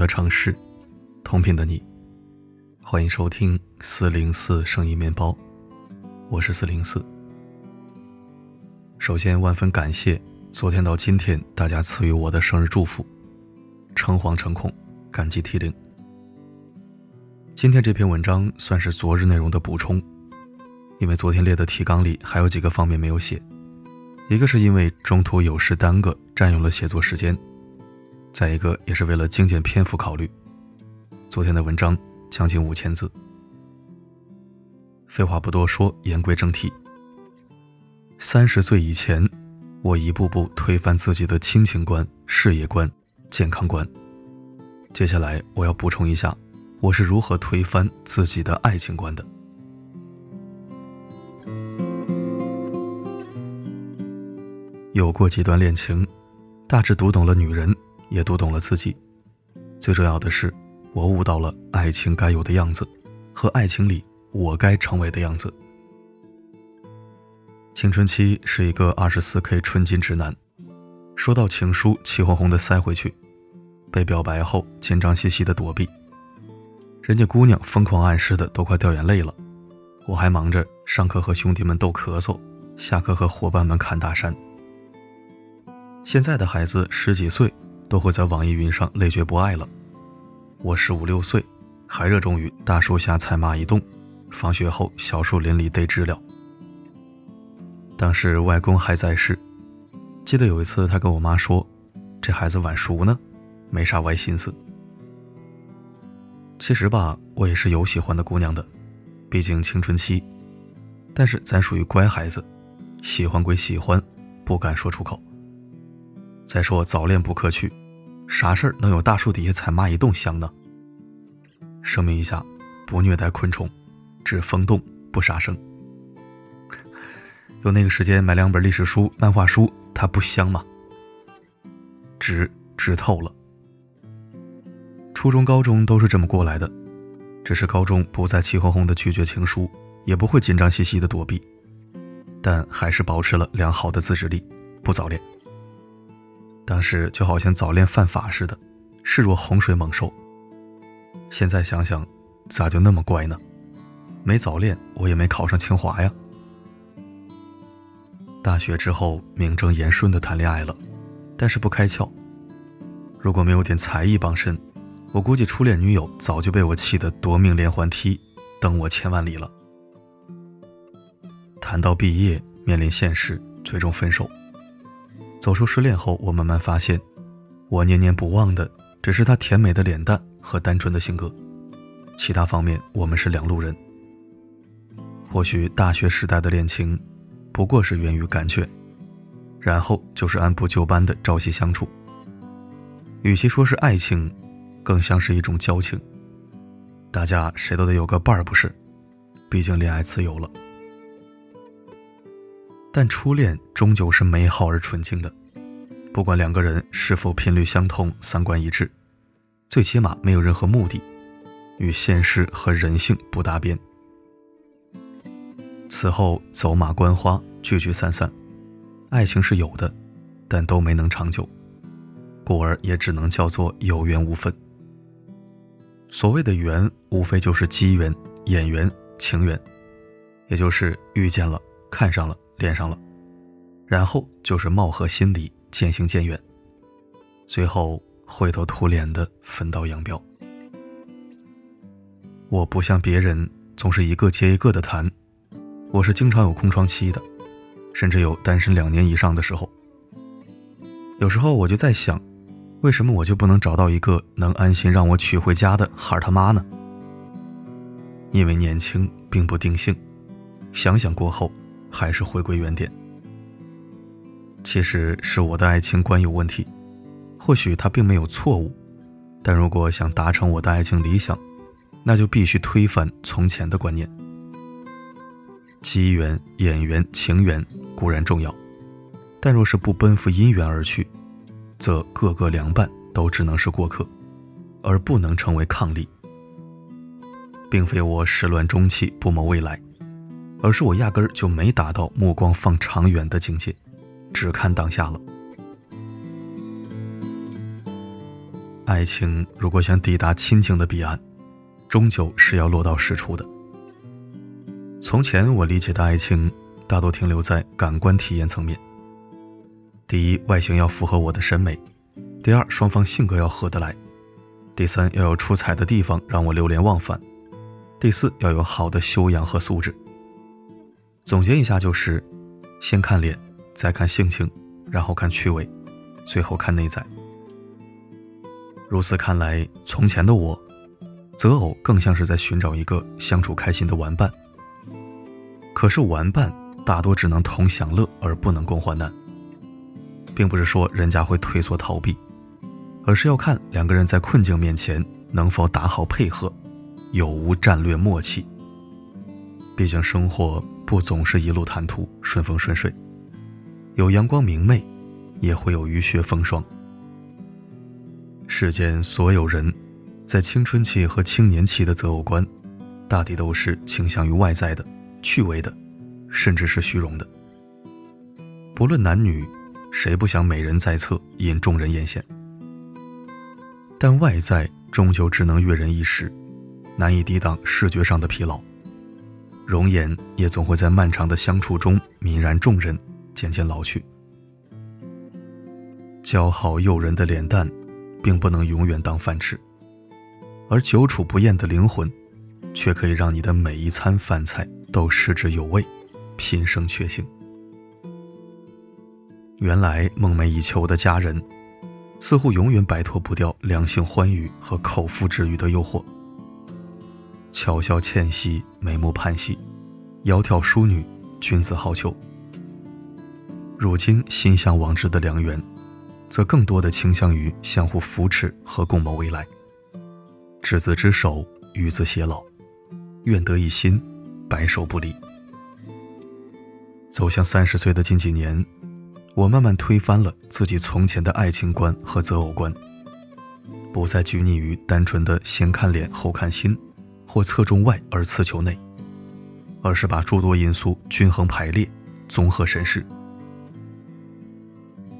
的城市，同频的你，欢迎收听四零四声音面包，我是四零四。首先，万分感谢昨天到今天大家赐予我的生日祝福，诚惶诚恐，感激涕零。今天这篇文章算是昨日内容的补充，因为昨天列的提纲里还有几个方面没有写，一个是因为中途有事耽搁，占用了写作时间。再一个也是为了精简篇幅考虑，昨天的文章将近五千字。废话不多说，言归正题。三十岁以前，我一步步推翻自己的亲情观、事业观、健康观。接下来我要补充一下，我是如何推翻自己的爱情观的。有过几段恋情，大致读懂了女人。也读懂了自己，最重要的是，我悟到了爱情该有的样子，和爱情里我该成为的样子。青春期是一个二十四 K 纯金直男，收到情书气哄哄的塞回去，被表白后紧张兮兮的躲避，人家姑娘疯狂暗示的都快掉眼泪了，我还忙着上课和兄弟们逗咳嗽，下课和伙伴们侃大山。现在的孩子十几岁。都会在网易云上累觉不爱了。我十五六岁，还热衷于大树下采蚂蚁洞，放学后小树林里逮知了。当时外公还在世，记得有一次他跟我妈说：“这孩子晚熟呢，没啥歪心思。”其实吧，我也是有喜欢的姑娘的，毕竟青春期。但是咱属于乖孩子，喜欢归喜欢，不敢说出口。再说早恋不可取。啥事儿能有大树底下采蚂蚁洞香呢？声明一下，不虐待昆虫，只封洞不杀生。有那个时间买两本历史书、漫画书，它不香吗？值，值透了。初中、高中都是这么过来的，只是高中不再气哄哄的拒绝情书，也不会紧张兮兮的躲避，但还是保持了良好的自制力，不早恋。当时就好像早恋犯法似的，视若洪水猛兽。现在想想，咋就那么乖呢？没早恋，我也没考上清华呀。大学之后名正言顺的谈恋爱了，但是不开窍。如果没有点才艺傍身，我估计初恋女友早就被我气得夺命连环踢，等我千万里了。谈到毕业，面临现实，最终分手。走出失恋后，我慢慢发现，我念念不忘的只是他甜美的脸蛋和单纯的性格，其他方面我们是两路人。或许大学时代的恋情，不过是源于感觉，然后就是按部就班的朝夕相处。与其说是爱情，更像是一种交情。大家谁都得有个伴儿，不是？毕竟恋爱自由了。但初恋终究是美好而纯净的，不管两个人是否频率相同、三观一致，最起码没有任何目的，与现实和人性不搭边。此后走马观花，聚聚散散，爱情是有的，但都没能长久，故而也只能叫做有缘无分。所谓的缘，无非就是机缘、眼缘、情缘，也就是遇见了，看上了。连上了，然后就是貌合心离，渐行渐远，最后灰头土脸的分道扬镳。我不像别人总是一个接一个的谈，我是经常有空窗期的，甚至有单身两年以上的时候。有时候我就在想，为什么我就不能找到一个能安心让我娶回家的孩儿他妈呢？因为年轻并不定性，想想过后。还是回归原点。其实是我的爱情观有问题，或许他并没有错误，但如果想达成我的爱情理想，那就必须推翻从前的观念。机缘、眼缘、情缘固然重要，但若是不奔赴姻缘而去，则各个凉拌都只能是过客，而不能成为伉俪。并非我始乱终弃，不谋未来。而是我压根儿就没达到目光放长远的境界，只看当下了。爱情如果想抵达亲情的彼岸，终究是要落到实处的。从前我理解的爱情，大多停留在感官体验层面。第一，外形要符合我的审美；第二，双方性格要合得来；第三，要有出彩的地方让我流连忘返；第四，要有好的修养和素质。总结一下就是：先看脸，再看性情，然后看趣味，最后看内在。如此看来，从前的我，择偶更像是在寻找一个相处开心的玩伴。可是玩伴大多只能同享乐，而不能共患难。并不是说人家会退缩逃避，而是要看两个人在困境面前能否打好配合，有无战略默契。毕竟生活不总是一路坦途、顺风顺水，有阳光明媚，也会有雨雪风霜。世间所有人，在青春期和青年期的择偶观，大抵都是倾向于外在的、趣味的，甚至是虚荣的。不论男女。谁不想美人在侧，引众人艳羡？但外在终究只能悦人一时，难以抵挡视觉上的疲劳。容颜也总会在漫长的相处中泯然众人，渐渐老去。姣好诱人的脸蛋，并不能永远当饭吃，而久处不厌的灵魂，却可以让你的每一餐饭菜都食之有味，品生确幸。原来梦寐以求的佳人，似乎永远摆脱不掉两性欢愉和口腹之欲的诱惑。巧笑倩兮，眉目盼兮，窈窕淑女，君子好逑。如今心向往之的良缘，则更多的倾向于相互扶持和共谋未来。执子之手，与子偕老，愿得一心，白首不离。走向三十岁的近几年。我慢慢推翻了自己从前的爱情观和择偶观，不再拘泥于单纯的先看脸后看心，或侧重外而次求内，而是把诸多因素均衡排列，综合审视。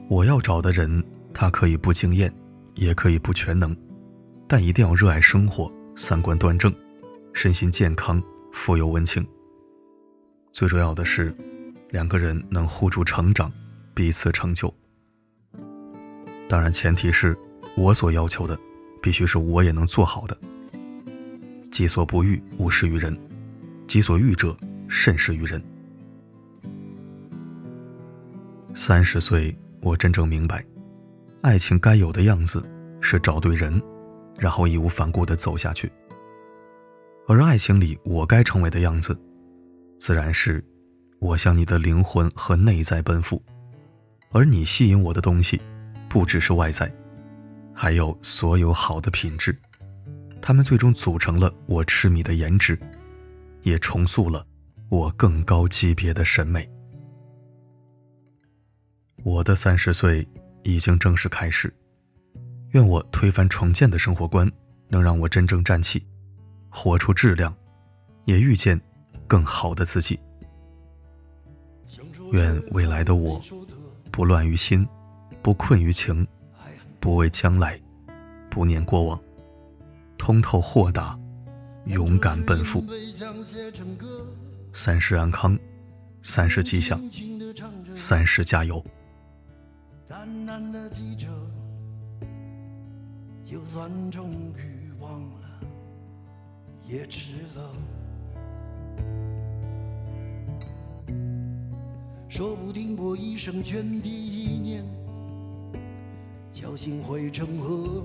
我要找的人，他可以不惊艳，也可以不全能，但一定要热爱生活，三观端正，身心健康，富有温情。最重要的是，两个人能互助成长。彼此成就，当然前提是我所要求的，必须是我也能做好的。己所不欲，勿施于人；己所欲者，慎施于人。三十岁，我真正明白，爱情该有的样子是找对人，然后义无反顾地走下去；而爱情里我该成为的样子，自然是我向你的灵魂和内在奔赴。而你吸引我的东西，不只是外在，还有所有好的品质，他们最终组成了我痴迷的颜值，也重塑了我更高级别的审美。我的三十岁已经正式开始，愿我推翻重建的生活观，能让我真正站起，活出质量，也遇见更好的自己。愿未来的我。不乱于心，不困于情，不畏将来，不念过往，通透豁达，勇敢奔赴。三十安康，三十吉祥，三十加油。就算终于忘了，也值了。说不定我一生涓滴一念，侥幸汇成河，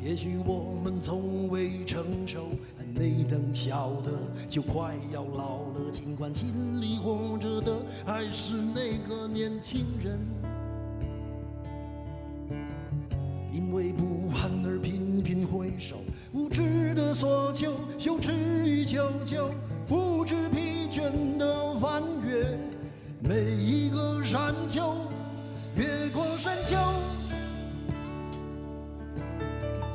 也许我们从未成熟，还没等晓得，就快要老了。尽管心里活着的还是那个年轻人，因为不安而频频回首，无知的索求，羞耻于求救，不知疲倦的翻越每一个山丘，越过山丘。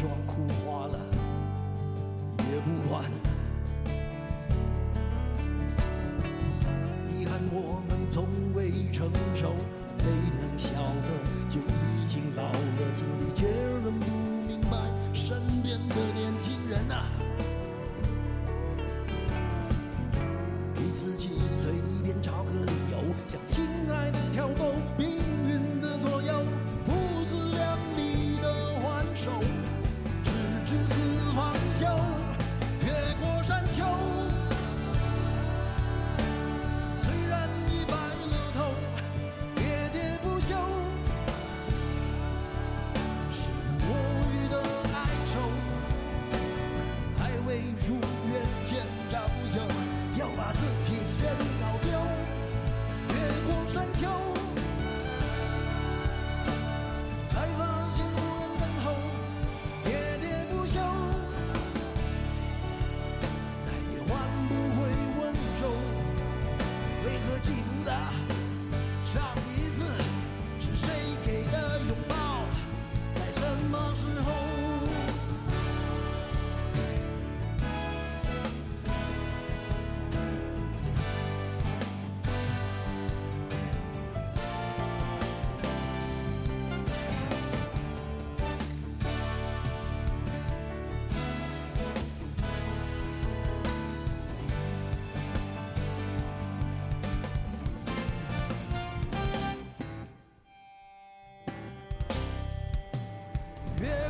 妆哭花了，也不管。遗憾我们从未成熟，没能晓得就已经老了，经历倦。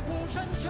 不算旧